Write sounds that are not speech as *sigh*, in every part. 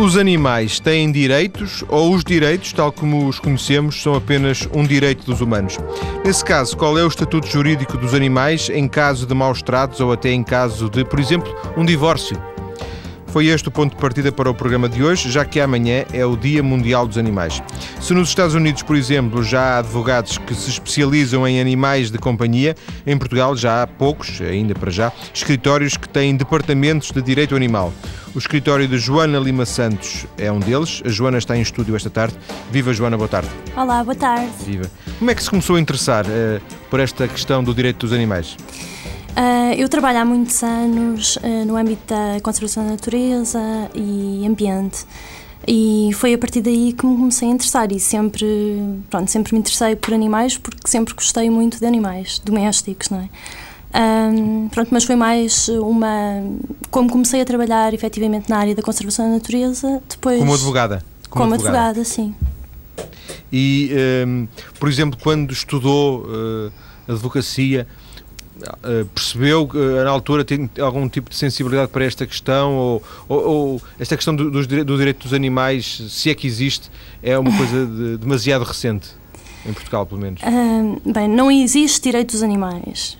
Os animais têm direitos ou os direitos, tal como os conhecemos, são apenas um direito dos humanos? Nesse caso, qual é o estatuto jurídico dos animais em caso de maus tratos ou até em caso de, por exemplo, um divórcio? Foi este o ponto de partida para o programa de hoje, já que amanhã é o Dia Mundial dos Animais. Se nos Estados Unidos, por exemplo, já há advogados que se especializam em animais de companhia, em Portugal já há poucos, ainda para já, escritórios que têm departamentos de direito animal. O escritório de Joana Lima Santos é um deles. A Joana está em estúdio esta tarde. Viva Joana, boa tarde. Olá, boa tarde. Viva. Como é que se começou a interessar uh, por esta questão do direito dos animais? Uh, eu trabalho há muitos anos uh, no âmbito da conservação da natureza e ambiente e foi a partir daí que me comecei a interessar e sempre, pronto, sempre me interessei por animais porque sempre gostei muito de animais domésticos, não é? Um, pronto, mas foi mais uma. Como comecei a trabalhar efetivamente na área da conservação da natureza, depois. Como advogada? Como, como advogada. advogada, sim. E, um, por exemplo, quando estudou uh, advocacia, eh, percebeu que eh, na altura tem algum tipo de sensibilidade para esta questão ou, ou, ou esta questão do, do, do, direito dos animais, se é que existe, é uma coisa de, demasiado recente? Em Portugal, pelo menos. Uh, bem, não existe direito dos animais.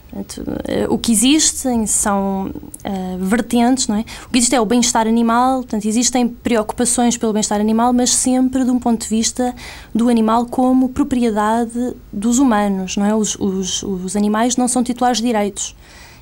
O que existem são uh, vertentes, não é? O que existe é o bem-estar animal, portanto, existem preocupações pelo bem-estar animal, mas sempre de um ponto de vista do animal como propriedade dos humanos, não é? Os, os, os animais não são titulares de direitos.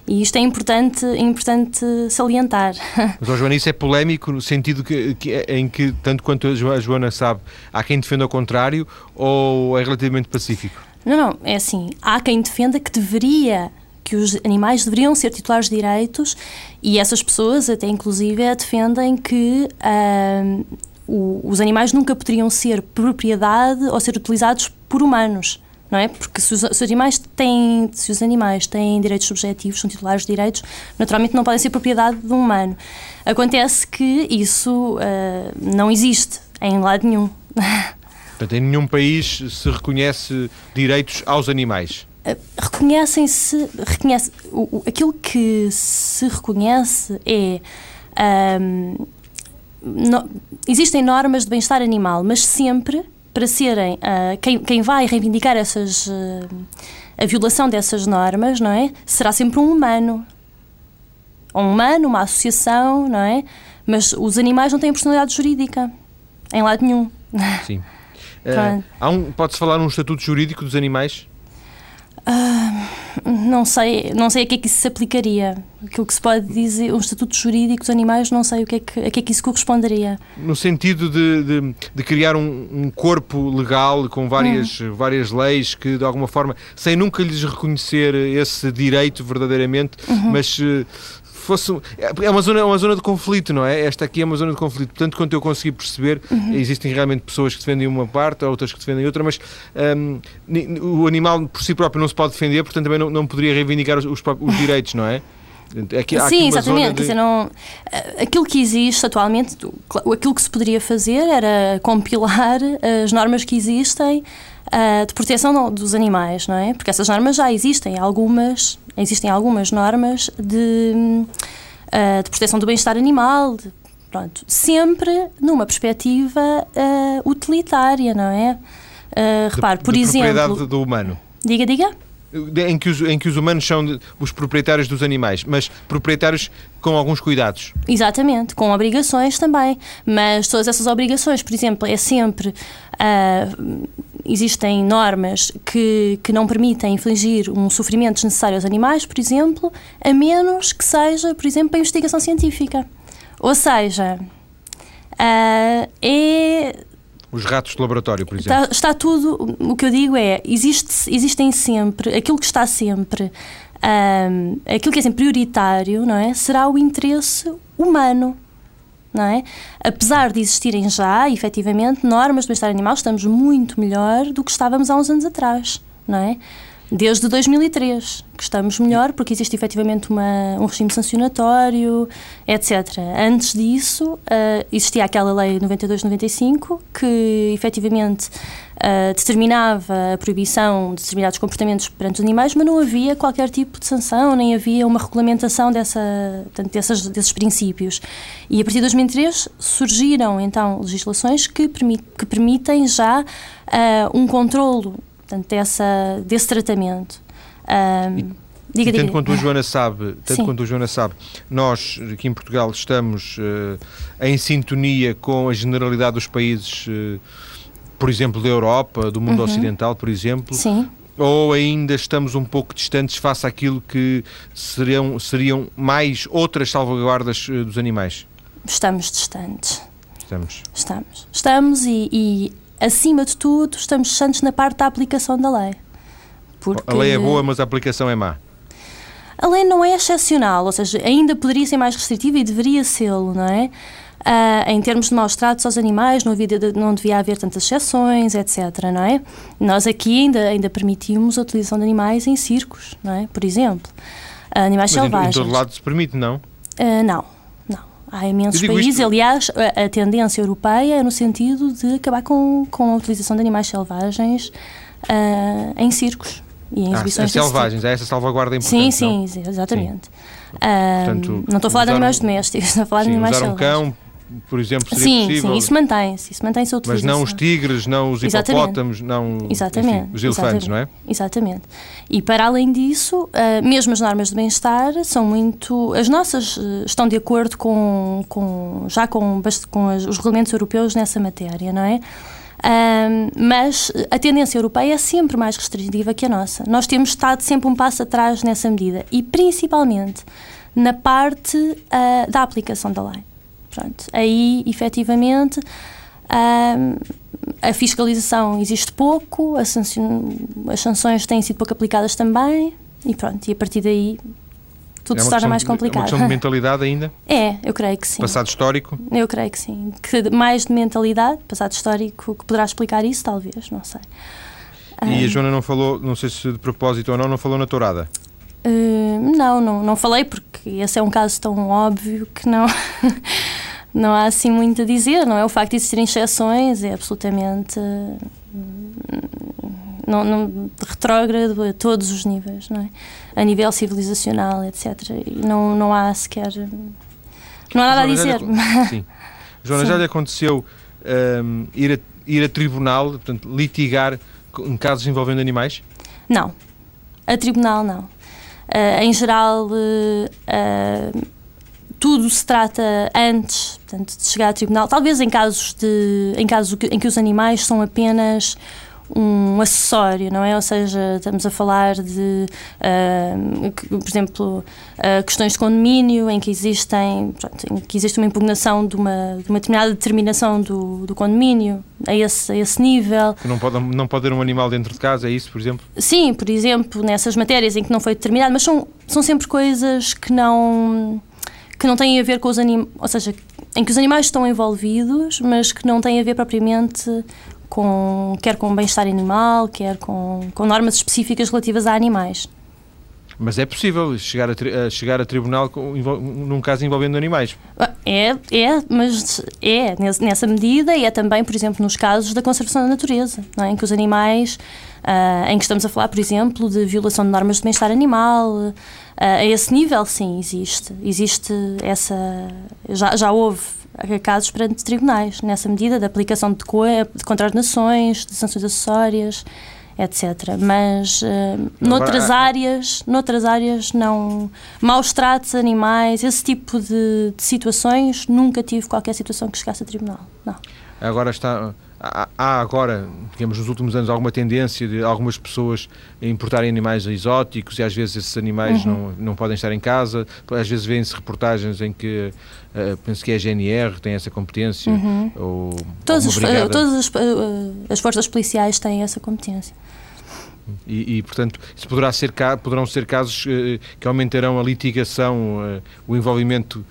E isto é importante, é importante salientar. *laughs* Mas, oh, Joana, isso é polémico no sentido que, que, em que, tanto quanto a Joana sabe, há quem defenda o contrário ou é relativamente pacífico? Não, não, é assim, há quem defenda que deveria que os animais deveriam ser titulares de direitos e essas pessoas até inclusive defendem que uh, o, os animais nunca poderiam ser propriedade ou ser utilizados por humanos não é? Porque se os, se os, animais têm, se os animais têm direitos subjetivos, são titulares de direitos, naturalmente não podem ser propriedade de um humano. Acontece que isso uh, não existe em lado nenhum. *laughs* Portanto, em nenhum país se reconhece direitos aos animais. Uh, Reconhecem-se, reconhece, o, o, aquilo que se reconhece é um, no, existem normas de bem-estar animal, mas sempre para serem uh, quem, quem vai reivindicar essas uh, a violação dessas normas, não é? Será sempre um humano. Um humano, uma associação, não é? Mas os animais não têm personalidade jurídica em lado nenhum. Sim. *laughs* Uh, um, Pode-se falar num estatuto jurídico dos animais? Uh, não sei, não sei a que é que isso se aplicaria. Aquilo que se pode dizer, um estatuto jurídico dos animais, não sei o que é que, a que é que isso corresponderia. No sentido de, de, de criar um, um, corpo legal com várias, hum. várias leis que, de alguma forma, sem nunca lhes reconhecer esse direito verdadeiramente, uhum. mas uh, fosse. É uma zona, é uma zona de conflito, não é? Esta aqui é uma zona de conflito. Portanto, quanto eu consegui perceber, uhum. existem realmente pessoas que defendem uma parte, outras que defendem outra, mas um, o animal por si próprio não se pode defender, portanto também não, não poderia reivindicar os, os, os direitos, não é? Aqui, Sim, exatamente. De... Dizer, não, aquilo que existe atualmente, aquilo que se poderia fazer era compilar as normas que existem uh, de proteção dos animais, não é? Porque essas normas já existem, algumas existem algumas normas de, uh, de proteção do bem-estar animal, de, pronto, sempre numa perspectiva uh, utilitária, não é? Uh, repare, por de exemplo. propriedade do humano. Diga, diga. Em que, os, em que os humanos são os proprietários dos animais, mas proprietários com alguns cuidados. Exatamente, com obrigações também. Mas todas essas obrigações, por exemplo, é sempre. Uh, existem normas que, que não permitem infligir um sofrimento desnecessário aos animais, por exemplo, a menos que seja, por exemplo, para investigação científica. Ou seja, uh, é os ratos de laboratório, por exemplo. Está, está, tudo. O que eu digo é: existe, existem sempre. Aquilo que está sempre. Um, aquilo que é sempre prioritário, não é? Será o interesse humano não é? Apesar de existirem já, efetivamente, normas de bem-estar animal, estamos muito melhor do que estávamos há uns anos atrás, não é? Desde 2003, que estamos melhor, porque existe efetivamente uma, um regime sancionatório, etc. Antes disso, uh, existia aquela lei 92-95 que efetivamente uh, determinava a proibição de determinados comportamentos perante os animais, mas não havia qualquer tipo de sanção, nem havia uma regulamentação dessa, portanto, dessas, desses princípios. E a partir de 2003 surgiram então legislações que, permit, que permitem já uh, um controlo portanto, dessa, desse tratamento. Um, diga, e tanto diga. quanto a Joana sabe, tanto quanto a Joana sabe, nós aqui em Portugal estamos uh, em sintonia com a generalidade dos países, uh, por exemplo, da Europa, do mundo uhum. ocidental, por exemplo. Sim. Ou ainda estamos um pouco distantes face àquilo que seriam, seriam mais outras salvaguardas uh, dos animais? Estamos distantes. Estamos. Estamos. Estamos e, e acima de tudo, estamos distantes na parte da aplicação da lei. Porque a lei é boa, mas a aplicação é má. A lei não é excepcional, ou seja, ainda poderia ser mais restritiva e deveria sê-lo, não é? Uh, em termos de maus tratos aos animais, não, havia, não devia haver tantas exceções, etc. Não é? Nós aqui ainda, ainda permitimos a utilização de animais em circos, não é? por exemplo. Uh, animais Mas selvagens. Em, em todo lado se permite, não? Uh, não. Há imensos países, isto... aliás, a, a, tendência europeia é no sentido de acabar com, com a utilização de animais selvagens uh, em circos e em ah, exibições selvagens, tipo. é essa salvaguarda importante. Sim, não? sim, exatamente. Sim. Uh, Portanto, não estou a falar de animais um, domésticos, *laughs* estou a falar sim, de animais usar selvagens. um cão por exemplo, seria sim, possível. Sim, isso mantém-se, isso mantém-se a Mas não os tigres, não os hipopótamos, não exatamente, enfim, os elefantes, exatamente, não é? Exatamente. E para além disso, uh, mesmo as normas de bem-estar são muito... As nossas uh, estão de acordo com, com já com, com as, os regulamentos europeus nessa matéria, não é? Uh, mas a tendência europeia é sempre mais restritiva que a nossa. Nós temos estado sempre um passo atrás nessa medida e principalmente na parte uh, da aplicação da lei. Pronto, aí, efetivamente, a fiscalização existe pouco, as sanções têm sido pouco aplicadas também, e pronto, e a partir daí tudo é se torna mais complicado. É uma questão de mentalidade ainda? *laughs* É, eu creio que sim. Passado histórico? Eu creio que sim. Que mais de mentalidade, passado histórico, que poderá explicar isso, talvez, não sei. E a Joana não falou, não sei se de propósito ou não, não falou na tourada? Uh, não, não, não falei porque esse é um caso tão óbvio que não. *laughs* não há assim muito a dizer, não é? O facto de existirem exceções é absolutamente não, não, retrógrado a todos os níveis, não é? A nível civilizacional, etc. E não, não há sequer. Não há nada a dizer. Já lhe, *laughs* sim. Joana, sim. já lhe aconteceu um, ir, a, ir a tribunal, portanto, litigar em casos envolvendo animais? Não. A tribunal, não. Uh, em geral. Uh, tudo se trata antes portanto, de chegar ao tribunal. Talvez em casos, de, em casos em que os animais são apenas um acessório, não é? Ou seja, estamos a falar de, uh, que, por exemplo, uh, questões de condomínio em que existem, pronto, em que existe uma impugnação de uma, de uma determinada determinação do, do condomínio a esse, a esse nível. Não pode, não pode ter um animal dentro de casa, é isso, por exemplo? Sim, por exemplo, nessas matérias em que não foi determinado, mas são, são sempre coisas que não que não têm a ver com os animais, ou seja, em que os animais estão envolvidos, mas que não têm a ver propriamente com, quer com bem-estar animal, quer com, com normas específicas relativas a animais. Mas é possível chegar a, tri a chegar a tribunal com, num caso envolvendo animais? É, é, mas é nessa medida e é também, por exemplo, nos casos da conservação da natureza, não é? em que os animais, uh, em que estamos a falar, por exemplo, de violação de normas de bem-estar animal, uh, a esse nível, sim, existe. Existe essa. Já, já houve casos perante tribunais, nessa medida, de aplicação de, co de contraordenações, de sanções acessórias etc. Mas uh, noutras áreas, noutras áreas não maus tratos animais, esse tipo de, de, situações, nunca tive qualquer situação que chegasse a tribunal. Não. Agora está há agora, digamos, nos últimos anos, alguma tendência de algumas pessoas importarem animais exóticos e às vezes esses animais uhum. não, não podem estar em casa. Às vezes vêem-se reportagens em que, uh, penso que é a GNR tem essa competência. Uhum. Ou todas, as, todas as, uh, as forças policiais têm essa competência. E, e, portanto, isso poderá ser, poderão ser casos uh, que aumentarão a litigação, o envolvimento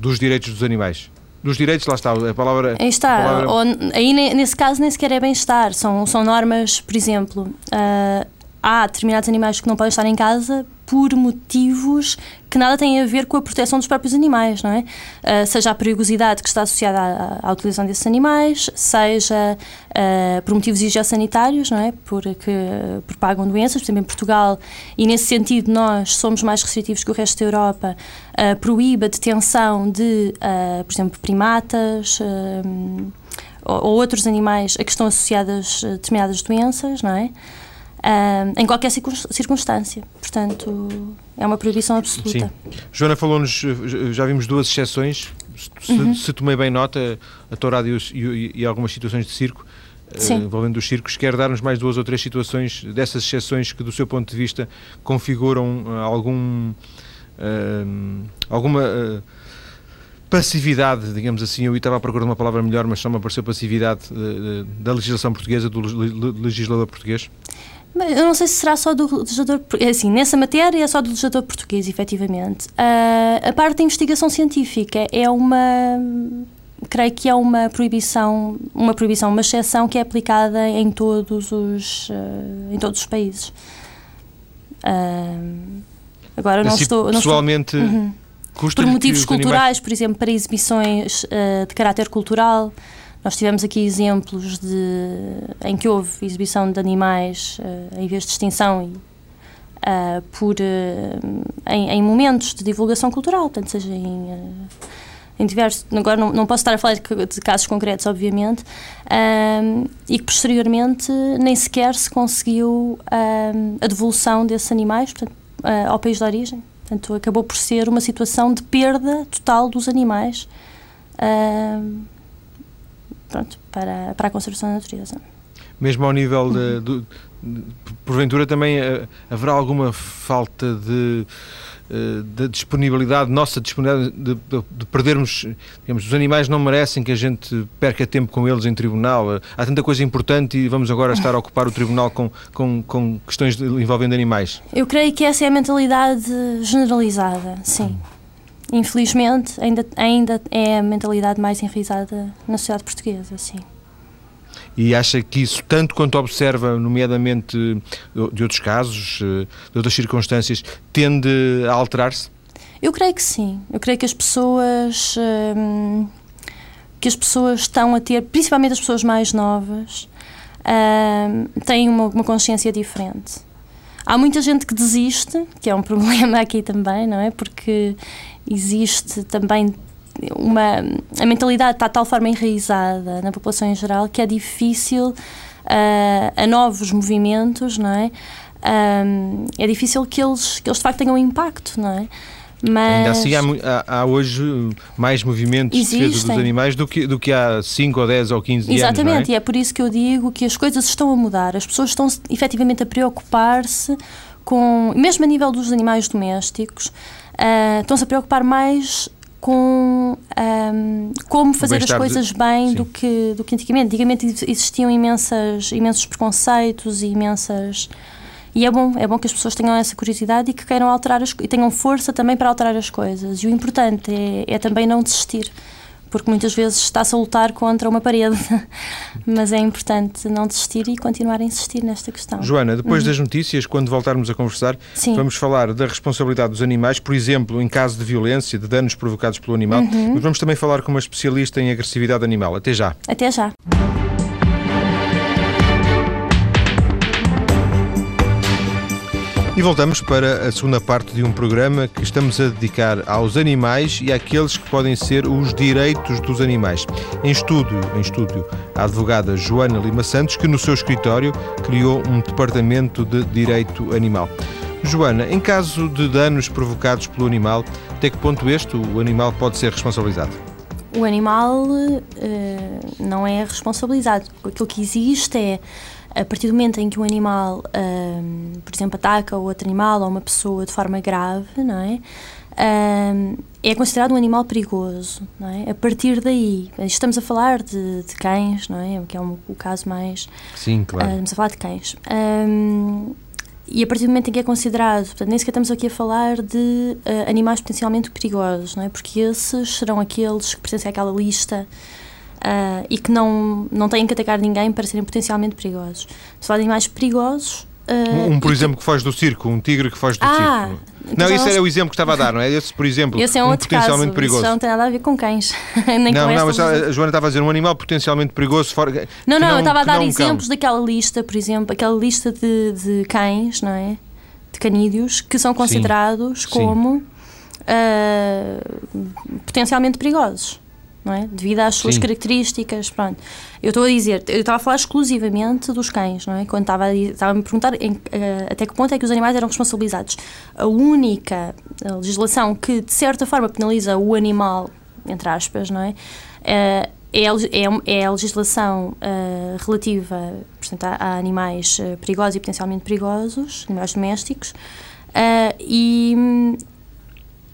dos direitos dos animais dos direitos, lá está, a palavra... Aí está, palavra... Ou, aí nesse caso nem sequer é bem-estar, são, são normas, por exemplo, uh, há determinados animais que não podem estar em casa por motivos que nada têm a ver com a proteção dos próprios animais, não é? Uh, seja a perigosidade que está associada à, à utilização desses animais, seja uh, por motivos higiosanitários, não é? Porque propagam doenças, por exemplo, em Portugal, e nesse sentido nós somos mais restritivos que o resto da Europa, uh, proíbe a detenção de, por exemplo, primatas ou outros animais a que estão associadas determinadas doenças, não é? Uh, em qualquer circunstância. Portanto, é uma proibição absoluta. Sim. Joana falou-nos, já vimos duas exceções, se, uhum. se tomei bem nota, a tourada e, e, e, algumas situações de circo, uh, envolvendo os circos, quer dar-nos mais duas ou três situações dessas exceções que, do seu ponto de vista, configuram uh, algum. alguma passividade, digamos assim, eu estava à procura de uma palavra melhor, mas só me apareceu passividade da legislação portuguesa, do legislador português? Eu não sei se será só do legislador. Assim, nessa matéria é só do legislador português, efetivamente. Uh, a parte da investigação científica é uma. Creio que é uma proibição, uma proibição, uma exceção que é aplicada em todos os, uh, em todos os países. Uh, agora não assim, estou. Não pessoalmente. Estou, uhum. Por motivos culturais, animais... por exemplo, para exibições de caráter cultural, nós tivemos aqui exemplos de, em que houve exibição de animais uh, em vez de extinção e, uh, por, uh, em, em, momentos de divulgação cultural, tanto seja em, em diversos. Agora não, não posso estar a falar de, casos concretos, obviamente, e que posteriormente nem sequer se conseguiu a devolução desses animais portanto, ao país de origem. Portanto, acabou por ser uma situação de perda total dos animais pronto, para, para a conservação da natureza. Mesmo ao nível de, de, de porventura também uh, haverá alguma falta de, uh, de disponibilidade, nossa disponibilidade de, de, perdermos, digamos, os animais não merecem que a gente perca tempo com eles em tribunal. Uh, há tanta coisa importante e vamos agora estar a *laughs* ocupar o tribunal com, com, com questões envolvendo animais. Eu creio que essa é a mentalidade generalizada, sim infelizmente, ainda, ainda é a mentalidade mais enraizada na sociedade portuguesa, sim. E acha que isso, tanto quanto observa, nomeadamente de outros casos, eh, de outras circunstâncias, tende a alterar-se? Eu creio que sim. Eu creio que as pessoas. Hum, que as pessoas estão a ter, principalmente as pessoas mais novas, hum, têm uma, uma consciência diferente. Há muita gente que desiste, que é um *laughs* problema aqui também, não é? Porque existe também uma a mentalidade está de tal forma enraizada na população em geral que é difícil uh, a novos movimentos, não é? Um, é difícil que eles que eles de facto tenham impacto, não é? Mas... Ainda assim, há, há, hoje mais movimentos Existem. de defesa dos animais do que, do que há 5 ou 10 ou 15 Exatamente, anos. Exatamente, é? e é por isso que eu digo que as coisas estão a mudar. As pessoas estão efetivamente a preocupar-se com, mesmo a nível dos animais domésticos, uh, estão-se a preocupar mais com um, como fazer as coisas bem do que, do que antigamente. Antigamente existiam imensas, imensos preconceitos e imensas. E é bom, é bom que as pessoas tenham essa curiosidade e que queiram alterar as, e tenham força também para alterar as coisas. E o importante é, é também não desistir porque muitas vezes está-se a lutar contra uma parede. *laughs* Mas é importante não desistir e continuar a insistir nesta questão. Joana, depois uhum. das notícias, quando voltarmos a conversar, Sim. vamos falar da responsabilidade dos animais, por exemplo, em caso de violência, de danos provocados pelo animal, uhum. mas vamos também falar com uma especialista em agressividade animal. Até já. Até já. E voltamos para a segunda parte de um programa que estamos a dedicar aos animais e àqueles que podem ser os direitos dos animais. Em estúdio, em estúdio, a advogada Joana Lima Santos, que no seu escritório criou um departamento de direito animal. Joana, em caso de danos provocados pelo animal, até que ponto este o animal pode ser responsabilizado? O animal uh, não é responsabilizado. Aquilo que existe é a partir do momento em que um animal, um, por exemplo, ataca outro animal ou uma pessoa de forma grave, não é? Um, é considerado um animal perigoso, não é? A partir daí, estamos a falar de, de cães, não é? Que é um, o caso mais. Sim, claro. Uh, estamos a falar de cães. Um, e a partir do momento em que é considerado, portanto, nem sequer estamos aqui a falar de uh, animais potencialmente perigosos, não é? Porque esses serão aqueles que pertencem àquela lista uh, e que não, não têm que atacar ninguém para serem potencialmente perigosos. Se falar de animais perigosos, Um, um, por exemplo, que foge do circo, um tigre que foge do Ah, circo. então Não, esse nós- era o exemplo que estava a dar, não é? Esse, por exemplo, Esse é um, um outro caso. potencialmente perigoso. Isso não tem nada a ver com cães. *laughs* Nem Não, com não, mas a Joana estava a dizer um animal potencialmente perigoso fora. que Não, não, eu estava a que dar não um exemplos daquela lista, por exemplo, aquela lista de, de cães, não é? De canídeos, que são considerados Sim. como ah, potencialmente perigosos, não é? Devido às suas Sim. características, pronto. Eu estou a dizer, eu estava a falar exclusivamente dos cães, não é? Quando estava a, estava a me perguntar em, ah, até que ponto é que os animais eram responsabilizados. A única legislação que, de certa forma, penaliza o animal, entre aspas, não é? Ah, é, é, é a legislação ah, relativa portanto, a, a animais perigosos e potencialmente perigosos, animais domésticos, ah, e,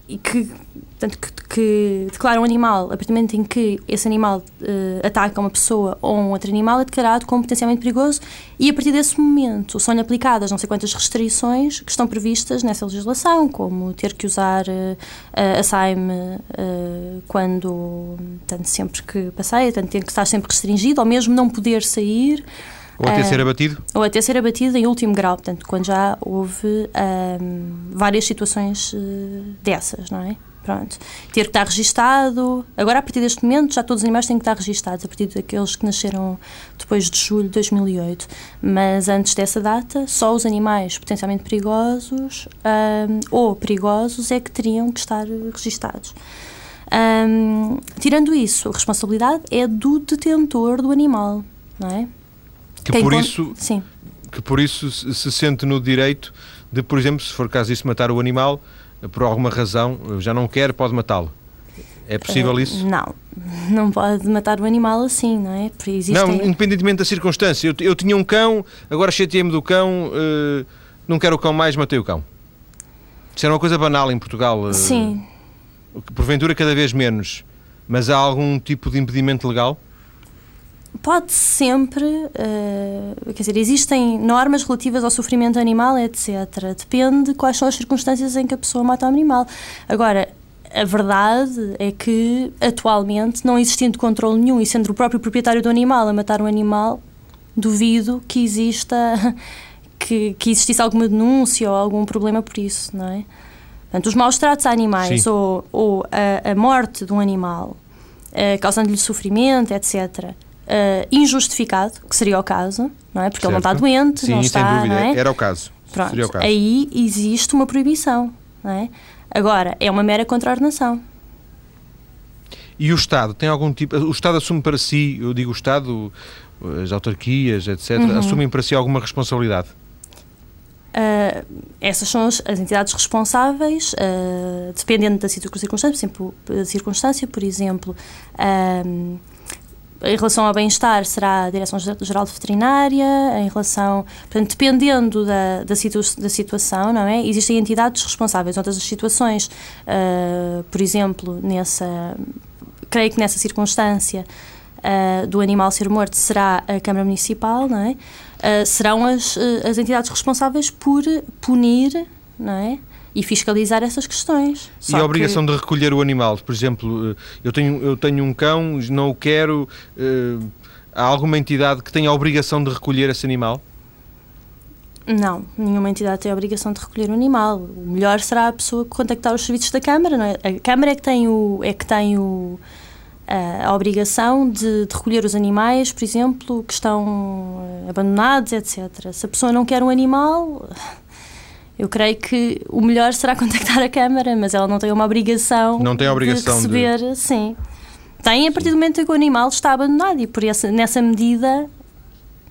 e que, portanto, que, que declara um animal, a partir do momento em que esse animal eh, ataca uma pessoa ou um outro animal, é declarado como potencialmente perigoso e a partir desse momento são-lhe aplicadas não sei quantas restrições que estão previstas nessa legislação, como ter que usar eh, a SAIM eh, quando, portanto, sempre que passeia, portanto, tem que estar sempre restringido, ou mesmo não poder sair, Ou até Ah. ser abatido. ou até ser abatido em último grau, portanto, quando já houve ahm, várias situações eh, dessas, não é? Pronto. Ter que estar registado. Agora, a partir deste momento, já todos os animais têm que estar registados, a partir daqueles que nasceram depois de julho de 2008. Mas antes dessa data, só os animais potencialmente perigosos ahm, ou perigosos é que teriam que estar registados. Ahm, tirando isso, a responsabilidade é do detentor do animal, não é? Que Quem por, con- isso, Sim. que por isso se se sente no direito de, por exemplo, se for caso disso, matar o animal, por alguma razão, já não quer, pode matá-lo. É possível Eh, isso? Não, *laughs* não pode matar o animal assim, não é? Porque existem... Não, independentemente da circunstância. Eu, eu tinha um cão, agora chateei-me do cão, eh, não quero o cão mais, matei o cão. Isso era uma coisa banal em Portugal. eh, Sim, Porventura cada vez menos. Mas há algum tipo de impedimento legal? Pode sempre, eh, quer dizer, existem normas relativas ao sofrimento animal, etc. Depende quais são as circunstâncias em que a pessoa mata o animal. Agora, a verdade é que, atualmente, não existindo controle nenhum e sendo o próprio proprietário do animal a matar um animal, duvido que exista *laughs* que, que existisse alguma denúncia ou algum problema por isso, não é? Portanto, os maus tratos a animais Sim. ou, ou a, a morte de um animal, eh, causando-lhe sofrimento, etc., eh, injustificado, que seria o caso, não é? Porque ele não está Certo. doente, Sim, não está, não é? Era o caso. Pronto, o caso. aí existe uma proibição, não é? Agora, é uma mera contraordenação. E o Estado tem algum tipo. O Estado assume para si, eu digo o Estado, as autarquias, etc., Uhum. assumem para si alguma responsabilidade. Ah, essas são as, as entidades responsáveis, ah, dependendo da circunstância, por exemplo, a circunstância, por exemplo, ah, em relação ao bem-estar será a Direção-Geral de Veterinária, em relação, portanto, dependendo da, da, situ- da situação, não é? Existem entidades responsáveis. Outras situações, ah, por exemplo, nessa, creio que nessa circunstância ah, do animal ser morto será a Câmara Municipal, não é? Ah, serão as, as entidades responsáveis por punir, não é? E fiscalizar essas questões. e a obrigação de recolher o animal, por exemplo, eh, eu tenho, eu tenho um cão, não o quero. eh, há alguma entidade que tenha a obrigação de recolher esse animal? Não, nenhuma entidade tem a obrigação de recolher o animal. O melhor será a pessoa contactar os serviços da Câmara, não é? A Câmara é que tem, o, é que tem o, a, a obrigação de, de recolher os animais, por exemplo, que estão eh, abandonados, etc. Se a pessoa não quer um animal, eu creio que o melhor será *laughs* contactar a Câmara, mas ela não tem uma obrigação, Não tem a obrigação de- de receber, sim. Tem a partir do momento em que o animal está abandonado e por essa, nessa medida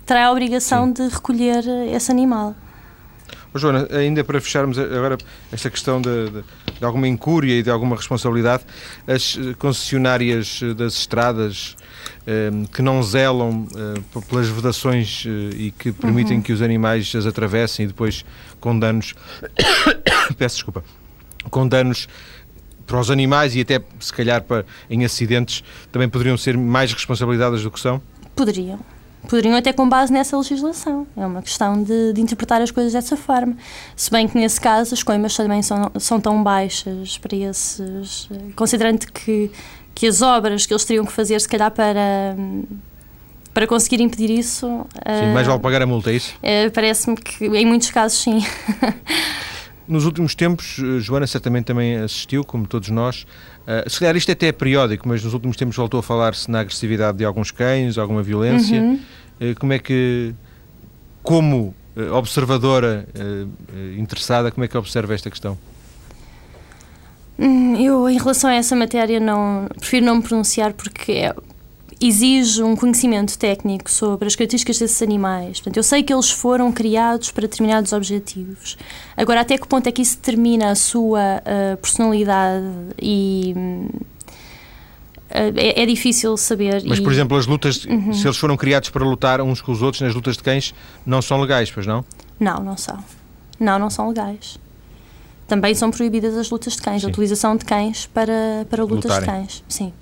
terá a obrigação de recolher eh, esse animal. Ô, Joana, ainda para fecharmos agora esta questão de, de- de alguma incúria e de alguma responsabilidade, as eh, concessionárias eh, das estradas eh, que não zelam eh, pelas vedações eh, e que permitem que os animais as atravessem e depois com danos, *coughs* peço desculpa, com danos para os animais e até se calhar para, em acidentes também poderiam ser mais responsabilizadas do que são? Poderiam. Poderiam até com base nessa legislação. É uma questão de, de interpretar as coisas dessa forma. Se bem que nesse caso as coimas também são, são tão baixas para esses. eh, Considerando que, que as obras que eles teriam que fazer, se calhar para. para conseguir impedir isso. Sim, mais vale pagar a multa, é isso? Parece-me que em muitos casos sim. *laughs* Nos últimos tempos, Joana certamente também assistiu, como todos nós. Uh, se calhar isto até é periódico, mas nos últimos tempos voltou a falar-se na agressividade de alguns cães, alguma violência. Uhum. Uh, como é que, como observadora interessada, como é que observa esta questão? Hum, eu, em relação a essa matéria, não, prefiro não me pronunciar porque é, exige um conhecimento técnico sobre as características desses animais. Portanto, eu sei que eles foram criados para determinados objetivos. Agora, até que ponto é que isso determina a sua uh, personalidade e. Uh, é, é, difícil saber. Mas, e... por exemplo, as lutas, uhum. se eles foram criados para lutar uns com os outros nas lutas de cães, não são legais, pois não? Não, não são. Não, não são legais. Também são proibidas as lutas de cães, Sim. a utilização de cães para, para lutas Lutarem. de cães. Sim.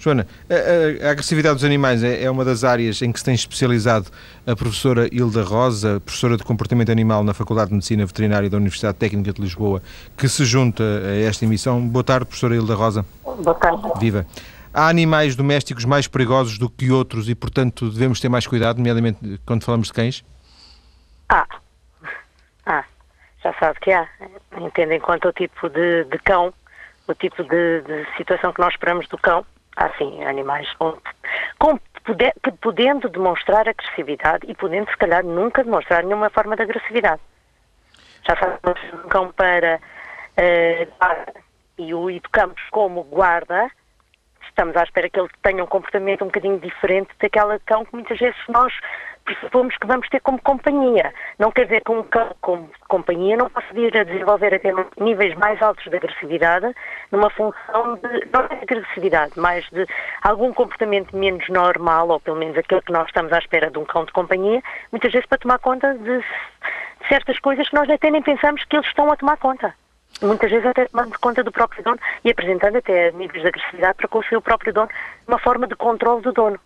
Joana, a, a, agressividade dos animais é, é, uma das áreas em que se tem especializado a professora Hilda Rosa, professora de comportamento animal na Faculdade de Medicina Veterinária da Universidade Técnica de Lisboa, que se junta a esta emissão. Boa tarde, professora Hilda Rosa. Boa tarde. Viva. Há animais domésticos mais perigosos do que outros e, portanto, devemos ter mais cuidado, nomeadamente quando falamos de cães? Ah, ah já sabe que há, tendo em conta o tipo de, de cão, o tipo de, de, situação que nós esperamos do cão, há sim animais com, com poder, podendo demonstrar agressividade e podendo, se calhar, nunca demonstrar nenhuma forma de agressividade. Já sabe que um cão para uh, e o educamos como guarda, estamos à espera que ele tenha um comportamento um bocadinho diferente daquela cão que muitas vezes nós pressupomos que vamos ter como companhia. Não quer dizer que um cão como companhia não possa vir a desenvolver até níveis mais altos de agressividade, numa função de, não de agressividade, mas de algum comportamento menos normal, ou pelo menos aquele que nós estamos à espera de um cão de companhia, muitas vezes para tomar conta de certas coisas que nós até nem pensamos que eles estão a tomar conta muitas vezes até tomando conta do próprio dono e apresentando até níveis de agressividade para conseguir o próprio dono, uma forma de controle do dono.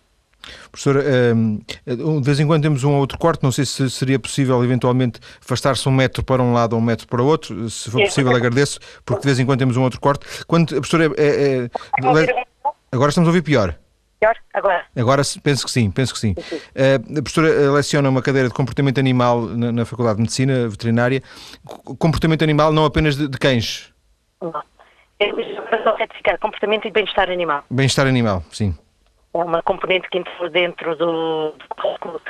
Professora, ehm, de vez em quando temos um ou outro corte, não sei se seria possível eventualmente afastar-se um metro para um lado ou um metro para o outro, se for possível agradeço, porque de vez em quando temos um outro corte. Quando, a professora, é, é, agora estamos a ouvir pior. Pior? Agora? Agora penso que sim, penso que sim. sim. Uh, a professora leciona uma cadeira de comportamento animal na, na, Faculdade de Medicina Veterinária. Comportamento animal não apenas de, de cães? Não. É só retificar, comportamento e bem-estar animal. Bem-estar animal, sim. É uma componente que entrou dentro do, do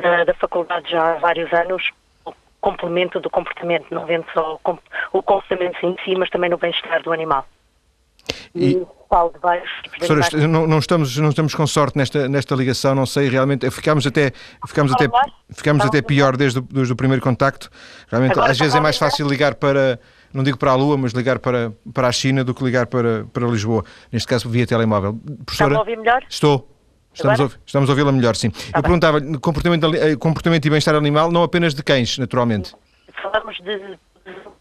da, da, faculdade já há vários anos, o complemento do comportamento, não vendo só o, o comportamento em si, mas também no bem-estar do animal. E, e de vários Professora, não, não, estamos, não estamos com sorte nesta, nesta ligação, não sei realmente, ficámos até, ficámos até, ficámos até pior desde, desde o primeiro contacto. Realmente, Agora, às vezes é mais fácil ligar para, não digo para a Lua, mas ligar para, para a China do que ligar para, para Lisboa. Neste caso, via telemóvel. Professora, Está a ouvir melhor? Estou. Estamos a, estamos a ouvi-la melhor, sim. Tá Eu perguntava, comportamento, eh, comportamento e bem-estar animal, não apenas de cães, naturalmente. Falamos de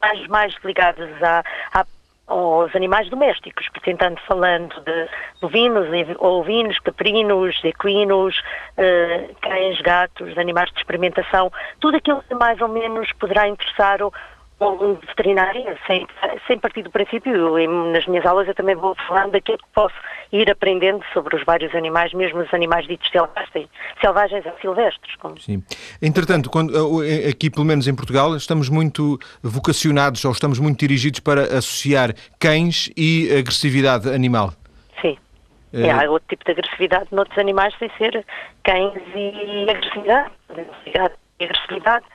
mais, mais ligados à, à aos animais domésticos, portanto falando de bovinos, ovinos, caprinos, equinos, uh, cães, gatos, animais de experimentação, tudo aquilo que mais ou menos poderá interessar o, um veterinário, sem, sem partir do princípio, eu, nas minhas aulas eu também vou falando daquilo que posso ir aprendendo sobre os vários animais, mesmo os animais ditos selvagens, selvagens ou silvestres. Como... Sim. Entretanto, quando, eh, aqui pelo menos em Portugal, estamos muito vocacionados ou estamos muito dirigidos para associar cães e agressividade animal. Sim. É, há outro tipo de agressividade noutros animais sem ser cães e agressividade. Agressividade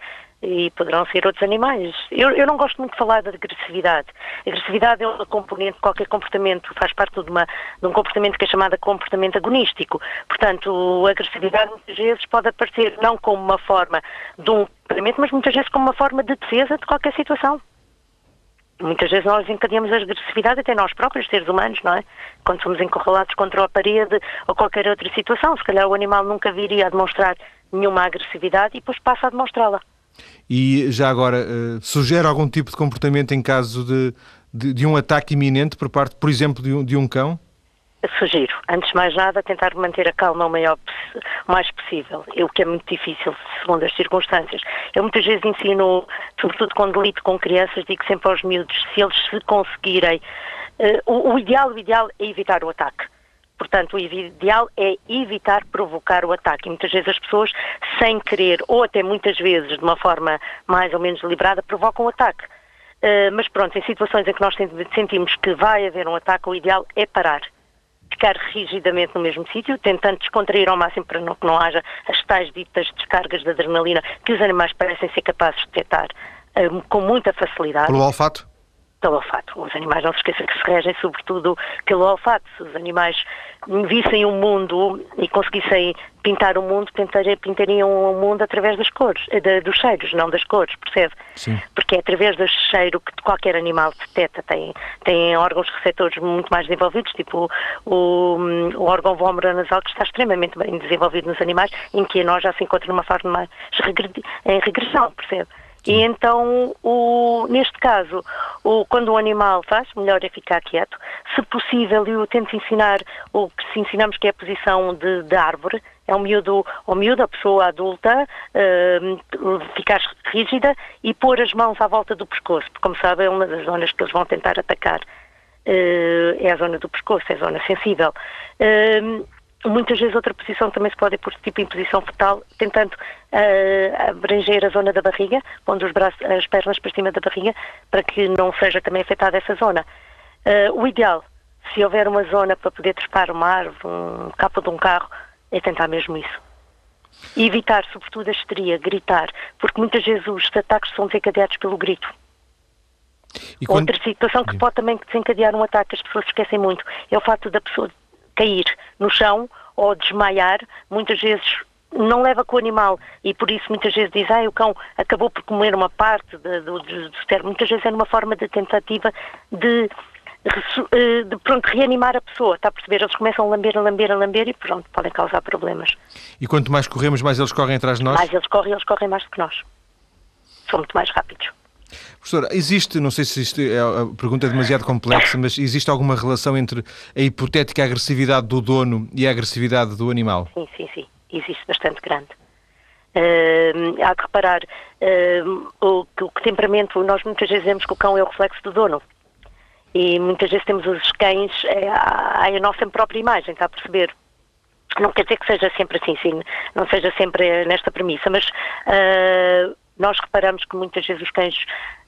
e poderão ser outros animais. Eu, eu, não gosto muito de falar de agressividade. A agressividade é uma componente, qualquer comportamento faz parte de, uma, de um comportamento que é chamado comportamento agonístico. Portanto, a agressividade muitas vezes pode aparecer não como uma forma de um comportamento, mas muitas vezes como uma forma de defesa de qualquer situação. Muitas vezes nós encadeamos a agressividade até nós próprios, seres humanos, não é? Quando somos encurralados contra a parede ou qualquer outra situação. Se calhar o animal nunca viria a demonstrar nenhuma agressividade e depois passa a demonstrá-la. E já agora, uh, sugere algum tipo de comportamento em caso de, de, de, um ataque iminente por parte, por exemplo, de um, de um cão? Sugiro, antes de mais nada, tentar manter a calma o, maior, o mais possível, o que é muito difícil, segundo as circunstâncias. Eu muitas vezes ensino, sobretudo quando lido com crianças, digo sempre aos miúdos, se eles se conseguirem, uh, o, o ideal, o ideal é evitar o ataque Portanto, o ideal é evitar provocar o ataque. E muitas vezes as pessoas, sem querer, ou até muitas vezes de uma forma mais ou menos deliberada, provocam o ataque. Uh, mas pronto, em situações em que nós sentimos que vai haver um ataque, o ideal é parar. Ficar rigidamente no mesmo sítio, tentando descontrair ao máximo para não, que não haja as tais ditas descargas de adrenalina que os animais parecem ser capazes de detectar uh, com muita facilidade. Pelo olfato? Pelo olfato. Os animais não se esqueçam que se regem sobretudo pelo olfato. Se os animais vissem o mundo e conseguissem pintar o mundo, pintariam o mundo através das cores, eh, de, dos cheiros, não das cores, percebe? Sim. Porque é através do cheiro que qualquer animal detecta. Tem, tem órgãos receptores muito mais desenvolvidos, tipo o, o órgão nasal que está extremamente bem desenvolvido nos animais, em que nós já se encontra numa fase mais em regressão, percebe? E então, o, neste caso, o, quando o animal faz, melhor é ficar quieto. Se possível, eu tento ensinar o que se ensinamos que é a posição de, de árvore, é o miúdo, o miúdo, a pessoa adulta, uh, ficar rígida e pôr as mãos à volta do pescoço, porque como sabe é uma das zonas que eles vão tentar atacar. Uh, é a zona do pescoço, é a zona sensível. Uh, Muitas vezes outra posição também se pode pôr tipo em posição fetal, tentando uh, abranger a zona da barriga, pondo os braços, as pernas para cima da barriga, para que não seja também afetada essa zona. Uh, o ideal, se houver uma zona para poder trepar uma árvore, um capa de um carro, é tentar mesmo isso. E evitar, sobretudo, a histeria, gritar, porque muitas vezes os ataques são desencadeados pelo grito. Quando... Outra situação que pode também desencadear um ataque, as pessoas esquecem muito, é o facto da pessoa cair no chão ou desmaiar, muitas vezes não leva com o animal e por isso muitas vezes diz, ah, o cão acabou por comer uma parte do, cérebro. Muitas vezes é numa forma de tentativa de, eh, de pronto, reanimar a pessoa, está a perceber? Eles começam a lamber, a lamber, a lamber e pronto, podem causar problemas. E quanto mais corremos, mais eles correm atrás de nós? Mais eles correm, eles correm mais do que nós. São muito mais rápidos. Professora, existe, não sei se isto é a pergunta é demasiado complexa, mas existe alguma relação entre a hipotética agressividade do dono e a agressividade do animal? Sim, sim, sim. Existe bastante grande. Uh, há que reparar uh, o, que o temperamento, nós muitas vezes dizemos que o cão é o reflexo do dono. E muitas vezes temos os cães é, à nossa própria imagem, está a perceber? Não quer dizer que seja sempre assim, sim, não seja sempre nesta premissa, mas uh, nós reparamos que muitas vezes os cães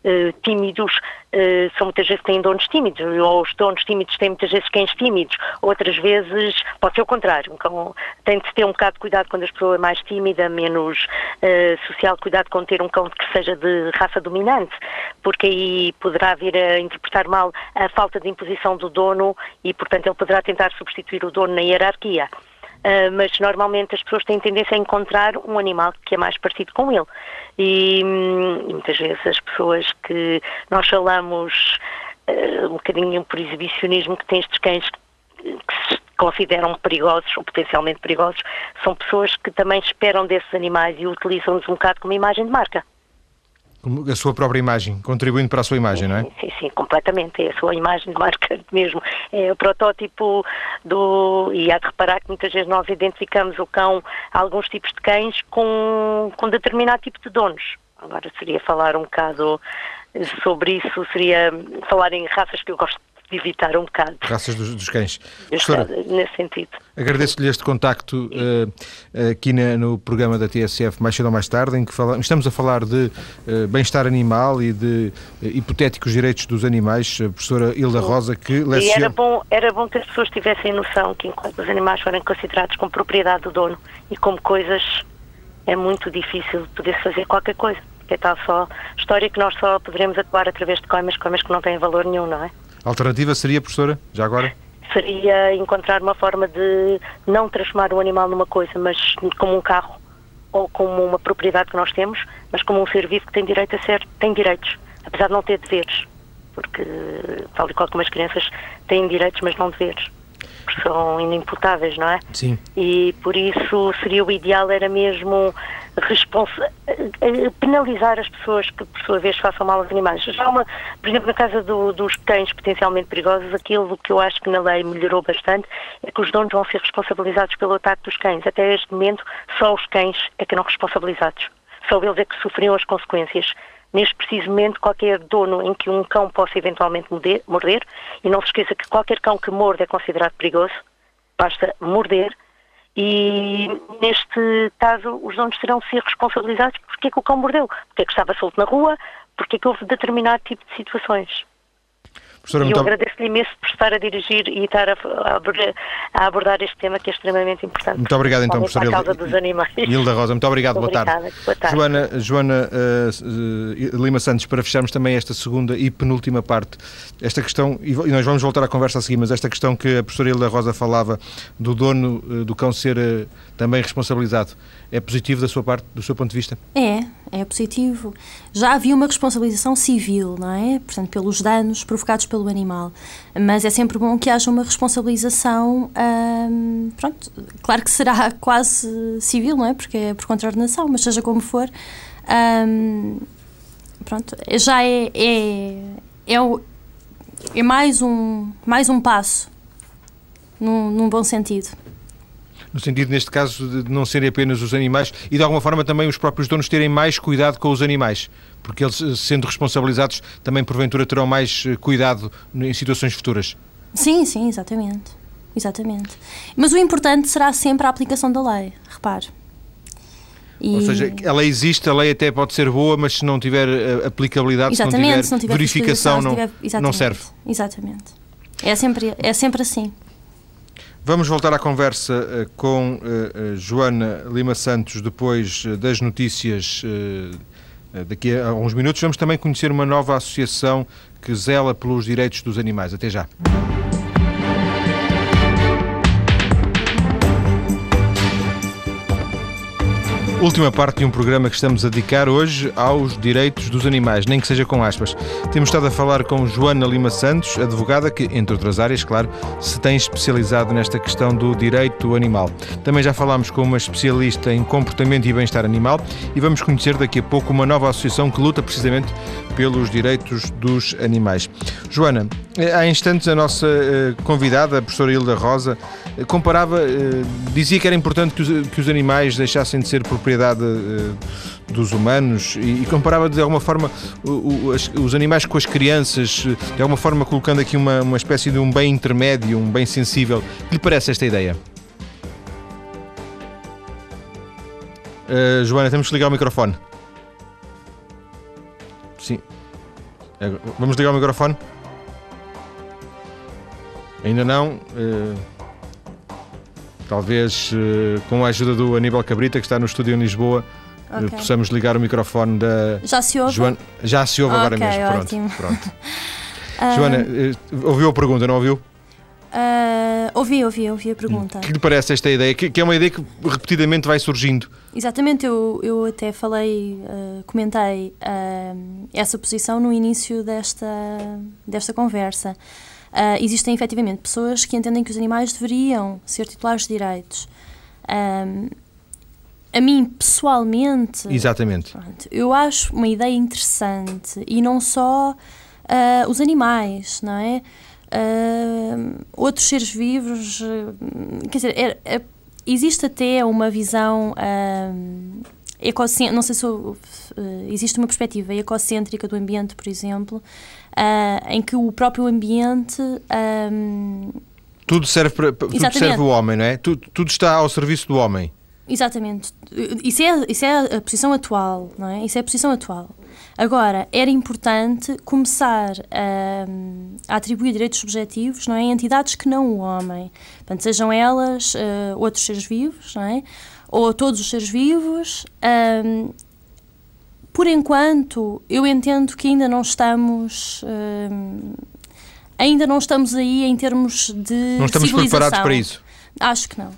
uh, tímidos uh, são muitas vezes têm donos tímidos, ou os donos tímidos têm muitas vezes cães tímidos, outras vezes pode ser o contrário. Cão, tem de ter um bocado de cuidado quando a pessoa é mais tímida, menos uh, social, cuidado com ter um cão que seja de raça dominante, porque aí poderá vir a interpretar mal a falta de imposição do dono e, portanto, ele poderá tentar substituir o dono na hierarquia. Uh, mas normalmente as pessoas têm tendência a encontrar um animal que é mais parecido com ele. E, hum, e muitas vezes as pessoas que nós falamos uh, um bocadinho por exibicionismo que têm estes cães que se consideram perigosos ou potencialmente perigosos, são pessoas que também esperam desses animais e utilizam-nos um bocado como imagem de marca a sua própria imagem, contribuindo para a sua imagem, não é? Sim, sim, completamente. É a sua imagem de marca *laughs* mesmo. É o protótipo do. E há de reparar que muitas vezes nós identificamos o cão, alguns tipos de cães, com, com determinado tipo de donos. Agora seria falar um bocado sobre isso, seria falar em raças que eu gosto evitar um bocado. Raças dos, dos cães. Professora, nesse sentido. Agradeço-lhe este contacto uh, aqui na, no programa da TSF mais cedo ou mais tarde, em que fala, estamos a falar de uh, bem-estar animal e de uh, hipotéticos direitos dos animais. A professora Hilda Rosa, que leciona... E era bom, era bom que as pessoas tivessem noção que enquanto os animais forem considerados como propriedade do dono e como coisas, é muito difícil poder fazer qualquer coisa. Porque é tal só história que nós só poderemos atuar através de coimas, coimas que não têm valor nenhum, não é? A alternativa seria, professora, já agora? Seria encontrar uma forma de não transformar o animal numa coisa, mas como um carro ou como uma propriedade que nós temos, mas como um ser vivo que tem direito a ser, tem direitos, apesar de não ter deveres, porque tal e qual como as crianças têm direitos, mas não deveres, porque são inimputáveis, não é? Sim. E por isso seria o ideal era mesmo penalizar as pessoas que, por sua vez, façam mal aos animais. Já uma, por exemplo, na casa do, dos cães potencialmente perigosos, aquilo que eu acho que na lei melhorou bastante é que os donos vão ser responsabilizados pelo ataque dos cães. Até este momento, só os cães é que não responsabilizados. Só eles é que sofriam as consequências. Neste preciso momento, qualquer dono em que um cão possa eventualmente morder, e não se esqueça que qualquer cão que morde é considerado perigoso, basta morder e neste caso os donos terão de ser responsabilizados porque é que o cão mordeu, porque é que estava solto na rua, porque é que houve determinado tipo de situações. Professora, e eu agradeço-lhe imenso por estar a dirigir e estar a, a, abordar este tema que é extremamente importante. Muito obrigado, então, professora Hilda, causa dos animais. Hilda Rosa, muito obrigado, boa, tarde. boa tarde. Joana, Joana uh, uh, Lima Santos, para fecharmos também esta segunda e penúltima parte, esta questão, e nós vamos voltar à conversa a seguir, mas esta questão que a professora Hilda Rosa falava do dono uh, do cão ser também responsabilizado, é positivo da sua parte, do seu ponto de vista? É, é positivo. Já havia uma responsabilização civil, não é? Portanto, pelos danos provocados pelo animal. Mas é sempre bom que haja uma responsabilização, hum, pronto, claro que será *laughs* quase civil, não é? Porque é por contraordenação, mas seja como for, hum, pronto, já é, é, é, é, mais, um, mais um passo num, num bom sentido no sentido, neste caso, de não serem apenas os animais e, de alguma forma, também os próprios donos terem mais cuidado com os animais, porque eles, eh, sendo responsabilizados, também, porventura, terão mais eh, cuidado em situações futuras. Sim, sim, exatamente. Exatamente. Mas o importante será sempre a aplicação da lei, repare. E... Ou seja, a lei existe, a lei até pode ser boa, mas se não tiver eh, aplicabilidade, se não tiver, se não tiver verificação, não, tiver... não serve. Exatamente. É sempre, é sempre assim. Vamos voltar à conversa uh, com uh, Joana Lima Santos depois das notícias daqui a uns minutos. Vamos também conhecer uma nova associação que zela pelos direitos dos animais. Até já. Última parte de um programa que estamos a dedicar hoje aos direitos dos animais, nem que seja com aspas. Temos estado a falar com Joana Lima Santos, advogada que, entre outras áreas, claro, se tem especializado nesta questão do direito animal. Também já falámos com uma especialista em comportamento e bem-estar animal e vamos conhecer daqui a pouco uma nova associação que luta precisamente pelos direitos dos animais. Joana, há instantes a nossa eh, convidada, a professora Hilda Rosa, eh, comparava, dizia que era importante que os, os animais deixassem de ser propriedade dos humanos e, comparava de alguma forma os animais com as crianças, de alguma forma colocando aqui uma, uma espécie de um bem intermédio, um bem sensível. Que lhe parece esta ideia? Uh, Joana, temos que ligar o microfone. Sim. Vamos ligar o microfone? Ainda não. Uh, talvez uh, com a ajuda do Aníbal Cabrita, que está no estúdio em Lisboa, eh, okay. possamos ligar o microfone da. Já se ouve? Joana... Já se ouve agora mesmo. Pronto. Pronto. *laughs* Joana, ouviu a pergunta, não ouviu? Uh, ouvi, ouvi, ouvi a pergunta. O que lhe parece esta ideia? Que, que, é uma ideia que repetidamente vai surgindo. Exatamente, eu, eu até falei, uh, comentei uh, essa posição no início desta, desta conversa. Uh, existem efetivamente pessoas que entendem que os animais deveriam ser titulares de direitos. Um, a mim, pessoalmente. Exatamente. Pronto, eu acho uma ideia interessante e não só uh, os animais, não é? Uh, outros seres vivos. quer dizer, é, é, existe até uma visão. Uh, não sei se uh, existe uma perspectiva ecocêntrica do ambiente, por exemplo, uh, em que o próprio ambiente. Um, tudo serve para tudo serve o homem, não é? Tudo, tudo está ao serviço do homem. Exatamente. Isso é, isso é a posição atual, não é? Isso é a posição atual. Agora, era importante começar a, a, atribuir direitos subjetivos não é, a entidades que não o homem. Portanto, sejam elas uh, outros seres vivos, não é? ou todos os seres vivos. Um, por enquanto, eu entendo que ainda não estamos. Um, ainda não estamos aí em termos de. Não estamos preparados para isso? Acho que não.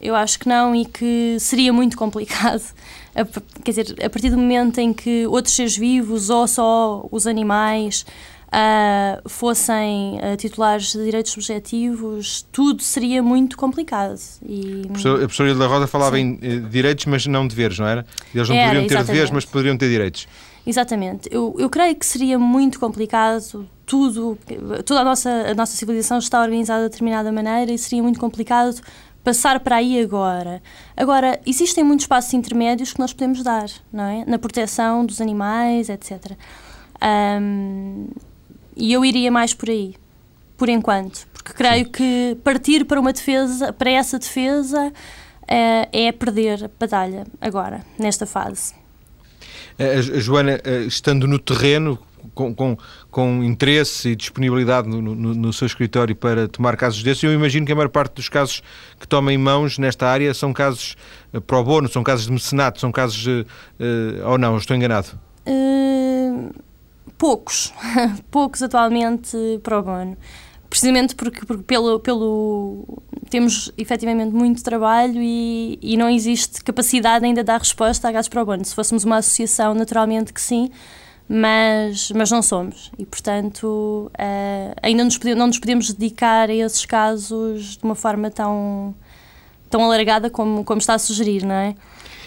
Eu acho que não e que seria muito complicado. *laughs* Quer dizer, a partir do momento em que outros seres vivos ou só os animais uh, fossem uh, titulares de direitos subjetivos, tudo seria muito complicado. E... A professora Hilda Rosa falava Sim. em eh, direitos, mas não deveres, não era? Eles não era, poderiam ter exatamente. deveres, mas poderiam ter direitos. Exatamente. Eu, eu creio que seria muito complicado tudo, toda a nossa, a nossa civilização está organizada de determinada maneira e seria muito complicado passar para aí agora. Agora, existem muitos passos intermédios que nós podemos dar, não é? Na proteção dos animais, etc. Um, e eu iria mais por aí, por enquanto. porque creio que partir para uma defesa, para essa defesa, é, é perder a batalha agora, nesta fase. A, Joana, estando no terreno, com, com, com, interesse e disponibilidade no, no, no, seu escritório para tomar casos desses, eu imagino que a maior parte dos casos que tomam em mãos nesta área são casos pro bono, são casos de mecenato, são casos. Uh, ou não, estou enganado? Uh, poucos. *laughs* poucos atualmente pro bono precisamente porque, porque pelo, pelo temos efetivamente muito trabalho e, e não existe capacidade ainda de dar resposta a gás para o bono. Se fôssemos uma associação, naturalmente que sim, mas, mas não somos. E, portanto, uh, ainda nos não nos podemos dedicar a esses casos de uma forma tão, tão alargada como, como está a sugerir, não é?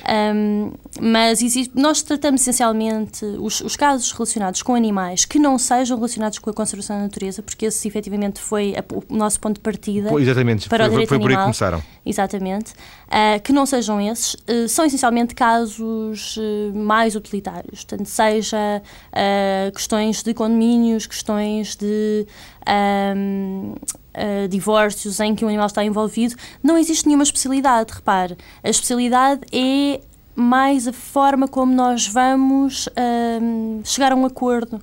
Um, mas existe, nós tratamos essencialmente os, os, casos relacionados com animais que não sejam relacionados com a conservação da natureza, porque esse efetivamente foi a, o nosso ponto de partida. Pô, exatamente, para foi, o direito foi por aí que começaram. Exatamente. Uh, que não sejam esses, uh, são essencialmente casos uh, mais utilitários, portanto, seja questões de condomínios, questões de. Um, uh, divórcios em que o animal está envolvido, não existe nenhuma especialidade. Repare, a especialidade é mais a forma como nós vamos uh, chegar a um acordo.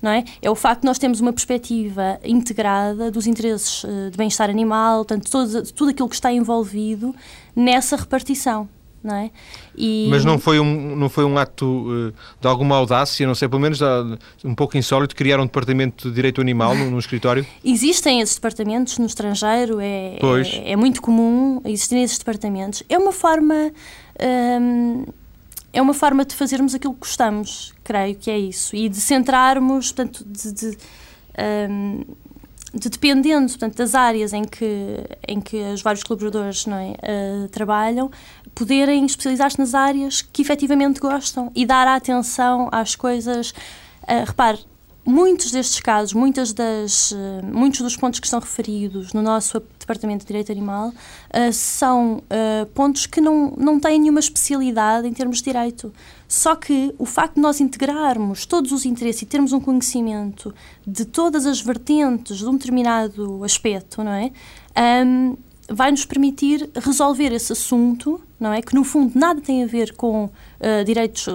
Não é? é o facto de nós termos uma perspectiva integrada dos interesses uh, de bem-estar animal, tanto todo, tudo aquilo que está envolvido nessa repartição não é? E... Mas não foi um, não foi um ato uh, de alguma audácia, não sei, pelo menos um pouco insólito, criar um departamento de direito animal no escritório? *laughs* Existem esses departamentos no estrangeiro, é, é, é, muito comum existirem esses departamentos. É uma forma... Um, é uma forma de fazermos aquilo que gostamos, creio que é isso, e de centrarmos, portanto, de, de um, de dependendo portanto, das áreas em que, em que os vários colaboradores não é, uh, trabalham, poderem especializar-se nas áreas que efetivamente gostam e dar atenção às coisas. Uh, repare, muitos destes casos, muitas das, uh, muitos dos pontos que estão referidos no nosso Departamento de Direito Animal uh, são uh, pontos que não, não têm nenhuma especialidade em termos de direito. Só que o facto de nós integrarmos todos os interesses e termos um conhecimento de todas as vertentes de um determinado aspecto, não é? Um, vai nos permitir resolver esse assunto, não é? Que no fundo nada tem a ver com uh, direitos,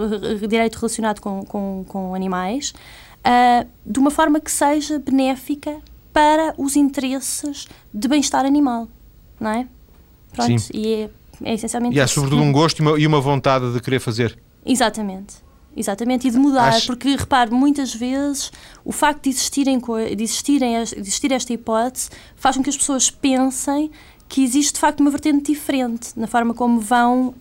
direito relacionado com, com, com animais, uh, de uma forma que seja benéfica para os interesses de bem-estar animal, não é? Pronto, Sim. e é, é essencialmente E há sobretudo um gosto e uma, e uma vontade de querer fazer. Exatamente. Exatamente, e de mudar, Acho... porque repare, muitas vezes o facto de, existirem, de, existirem, de existir esta hipótese faz com que as pessoas pensem que existe de facto uma vertente diferente na forma como vão uh,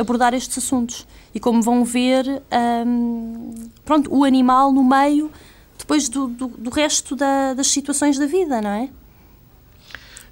abordar estes assuntos e como vão ver um, pronto, o animal no meio depois do, do, do resto da, das situações da vida, não é?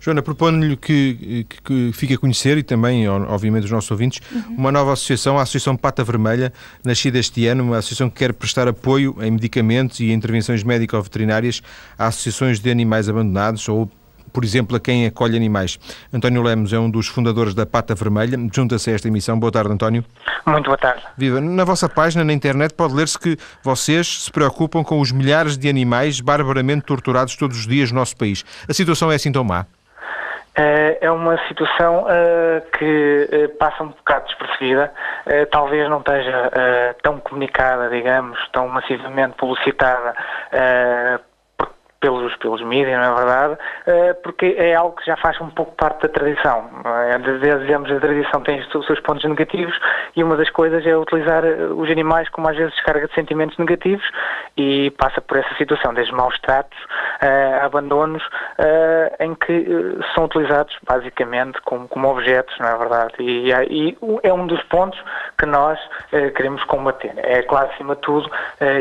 Joana, proponho-lhe que, que, que, fique a conhecer, e também, obviamente, os nossos ouvintes, uhum. uma nova associação, a Associação Pata Vermelha, nascida este ano, uma associação que quer prestar apoio em medicamentos e intervenções médico-veterinárias a associações de animais abandonados ou por exemplo, a quem acolhe animais. António Lemos é um dos fundadores da Pata Vermelha. Junta-se a esta emissão. Boa tarde, António. Muito boa tarde. Viva. Na vossa página, na internet, pode ler-se que vocês se preocupam com os milhares de animais barbaramente torturados todos os dias no nosso país. A situação é assim tão má? Eh, é uma situação uh, que uh, passa um bocado despercebida, uh, talvez não esteja tão comunicada, digamos, tão massivamente publicitada pelos, pelos mídias, não é verdade? Eh, porque é algo que já faz um pouco parte da tradição. É? Dizemos a tradição tem os seus pontos negativos e uma das coisas é utilizar eh, os animais como às vezes descarga de sentimentos negativos e passa por essa situação, desde maus tratos a abandonos em que são utilizados basicamente como, como objetos, não é verdade? E, e é um dos pontos que nós queremos combater. É claro, acima de tudo,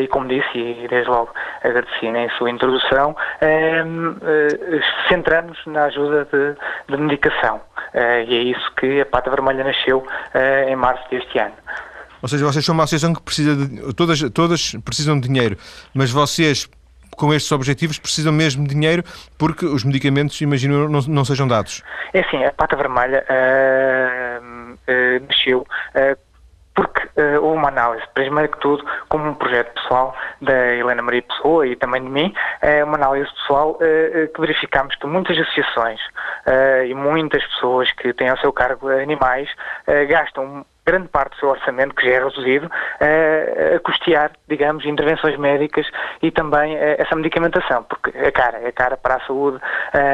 e como disse, e desde logo agradeci em sua introdução, então, ehm, eh, centramos na ajuda de, de medicação. Eh, e é isso que a Pata Vermelha nasceu eh, em março deste ano. Ou seja, vocês são uma associação que precisa de. Todas, todas precisam de dinheiro, mas vocês, com estes objetivos, precisam mesmo de dinheiro porque os medicamentos, imagino, não, não sejam dados. É assim, a Pata Vermelha uh, uh, nasceu uh, porque uh, uma análise, primeiro que tudo, como um projeto pessoal da Helena Maria Pessoa e também de mim, é uma análise pessoal uh, que verificámos que muitas associações uh, e muitas pessoas que têm ao seu cargo animais gastam grande parte do seu orçamento, que já é reduzido, a custear, digamos, intervenções médicas e também essa medicamentação, porque é cara, é cara para a saúde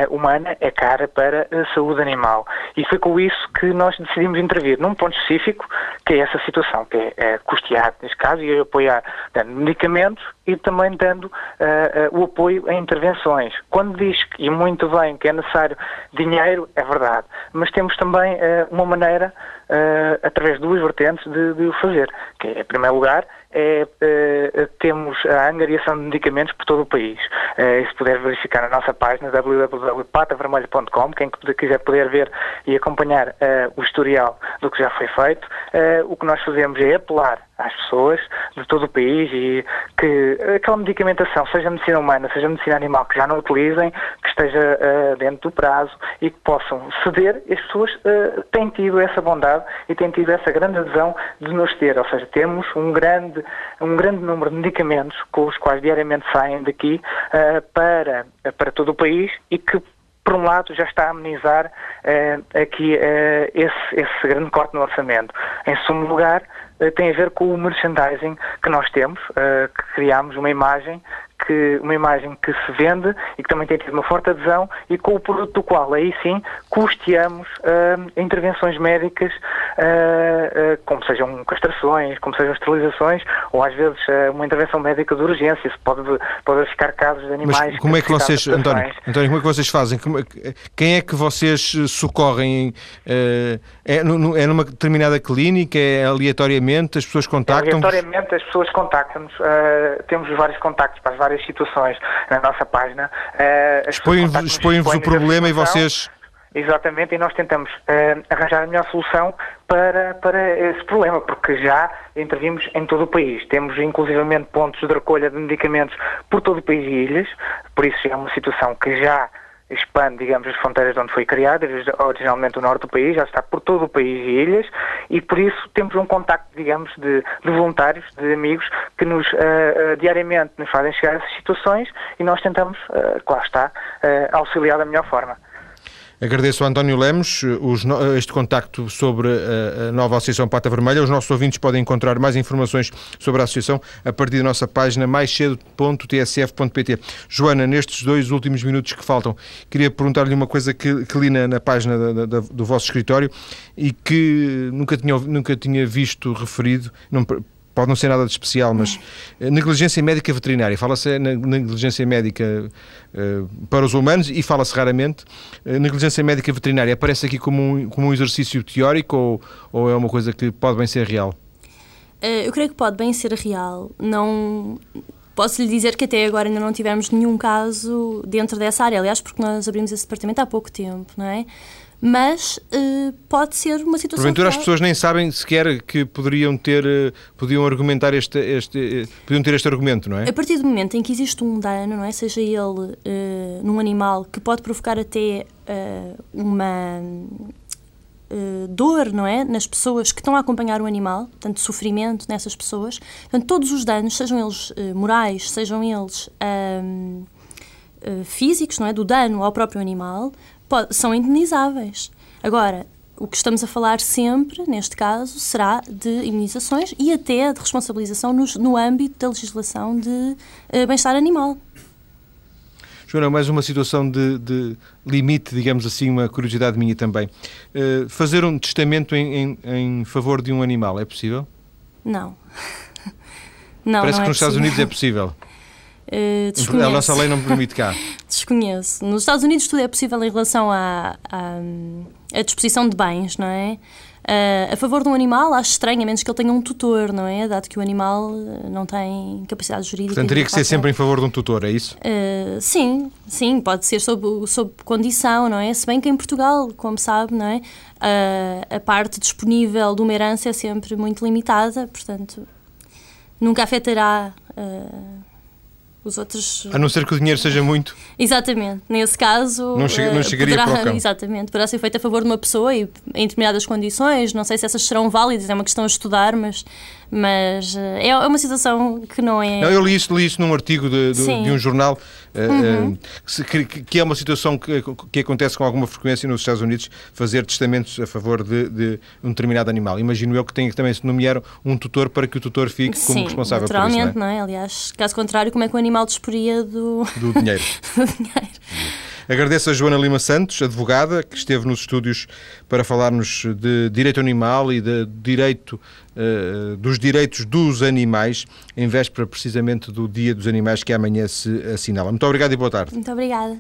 humana, é cara para a saúde animal. E foi com isso que nós decidimos intervir num ponto específico, que é essa situação, que é, é custear, neste caso, e apoiar dando medicamentos e também dando o apoio a intervenções. Quando diz, e muito bem, que é necessário dinheiro, é verdade, mas temos também uma maneira, através de duas vertentes, de, de o fazer, que é, em primeiro lugar, é, é, temos a angariação de medicamentos por todo o país. É, se puder verificar na nossa página www.patavermelho.com, quem quiser poder ver e acompanhar o historial do que já foi feito, o que nós fazemos é apelar às pessoas de todo o país e que aquela medicamentação, seja medicina humana, seja medicina animal, que já não utilizem, que esteja uh, dentro do prazo e que possam ceder, as pessoas uh, têm tido essa bondade e têm tido essa grande adesão de nos ter, ou seja, temos um grande, um grande número de medicamentos com os quais diariamente saem daqui uh, para, para todo o país e que por um lado, já está a amenizar aqui esse, esse, grande corte no orçamento. Em segundo lugar, tem a ver com o merchandising que nós temos, que criamos uma imagem que uma imagem que se vende e que também tem tido uma forte adesão e com o produto do qual aí sim custeamos uh, intervenções médicas, uh, uh, como sejam castrações, como sejam esterilizações ou às vezes uma intervenção médica de urgência. Se pode, pode ficar casos de animais. Mas como é que vocês, António, António, como é que vocês fazem? Quem é que vocês socorrem? É, é numa determinada clínica? É aleatoriamente? As pessoas contactam? É aleatoriamente as pessoas contactam-nos. temos vários contactos para as várias situações na nossa página. Uh, Expõem-vos expõem o problema e vocês. Exatamente, e nós tentamos uh, arranjar a melhor solução para, para esse problema, porque já intervimos em todo o país. Temos inclusivamente pontos de recolha de medicamentos por todo o país e ilhas, por isso é uma situação que já expande, digamos, as fronteiras de onde foi criada, originalmente o norte do país, já está por todo o país e ilhas, e por isso temos um contacto, digamos, de, de voluntários, de amigos, que nos uh, uh, diariamente nos fazem chegar a essas situações e nós tentamos, uh, claro está, auxiliar da melhor forma. Agradeço ao António Lemos os, este contacto sobre a, a, nova Associação Pata Vermelha. Os nossos ouvintes podem encontrar mais informações sobre a Associação a partir da nossa página maiscedo.tsf.pt. Joana, nestes dois últimos minutos que faltam, queria perguntar-lhe uma coisa que, que li na, na página da, da, do vosso escritório e que nunca tinha, nunca tinha visto referido, não, pode não ser nada de especial, mas eh, negligência médica veterinária. Fala-se na negligência médica uh, para os humanos e fala-se raramente. Uh, negligência médica veterinária aparece aqui como um, como um exercício teórico ou, ou é uma coisa que pode bem ser real? Uh, eu creio que pode bem ser real. Não. Posso lhe dizer que até agora ainda não tivemos nenhum caso dentro dessa área, aliás, porque nós abrimos esse departamento há pouco tempo, não é? Mas uh, pode ser uma situação. Porventura as pessoas nem sabem sequer que poderiam ter, uh, podiam argumentar este, este, uh, podiam ter este argumento, não é? A partir do momento em que existe um dano, não é, seja ele num animal que pode provocar até uma dor, não é, nas pessoas que estão a acompanhar o animal, portanto sofrimento nessas pessoas, portanto todos os danos, sejam eles morais, sejam eles físicos, não é, do dano ao próprio animal, são indenizáveis. Agora, o que estamos a falar sempre, neste caso, será de imunizações e até de responsabilização no, no âmbito da legislação de uh, bem-estar animal. Joana, mais uma situação de, de, limite, digamos assim, uma curiosidade minha também. Uh, fazer um testamento em, em, em, favor de um animal é possível? Não. *laughs* não Parece não que é nos Estados Unidos é possível. *laughs* Uh, a nossa lei não permite cá. *laughs* desconheço. Nos Estados Unidos tudo é possível em relação à, à, à disposição de bens, não é? Uh, a favor de um animal, acho estranho, a menos que ele tenha um tutor, não é? Dado que o animal eh, não tem capacidade jurídica. Portanto, teria que ser sempre em favor de um tutor, é isso? Uh, sim, sim, pode ser sob, sob condição, não é? Se bem que em Portugal, como sabe, não é? Uh, a parte disponível de uma herança é sempre muito limitada, portanto, nunca afetará os outros. A não ser que o dinheiro seja muito. Exatamente. Nesse caso. Não, chega, não chegaria poderá, para o cão. Exatamente. Poderá ser feito a favor de uma pessoa e em determinadas condições. Não sei se essas serão válidas, é uma questão a estudar, mas, mas é uma situação que não é. Não, eu li isso, li isso num artigo de, de, de um jornal uhum. que, que, é uma situação que, que acontece com alguma frequência nos Estados Unidos, fazer testamentos a favor de, de um determinado animal. Imagino eu que tem que também se nomear um tutor para que o tutor fique como Sim, responsável por naturalmente, isso. Não é? não é? Aliás, caso contrário, como é que o animal disporia do, *laughs* do dinheiro? *laughs* do dinheiro. Agradeço a Joana Lima Santos, advogada, que esteve nos estúdios para falar-nos de direito animal e de direito, uh, dos direitos dos animais, em véspera precisamente do Dia dos Animais que amanhã se assinala. Muito obrigado e boa tarde. Muito obrigada.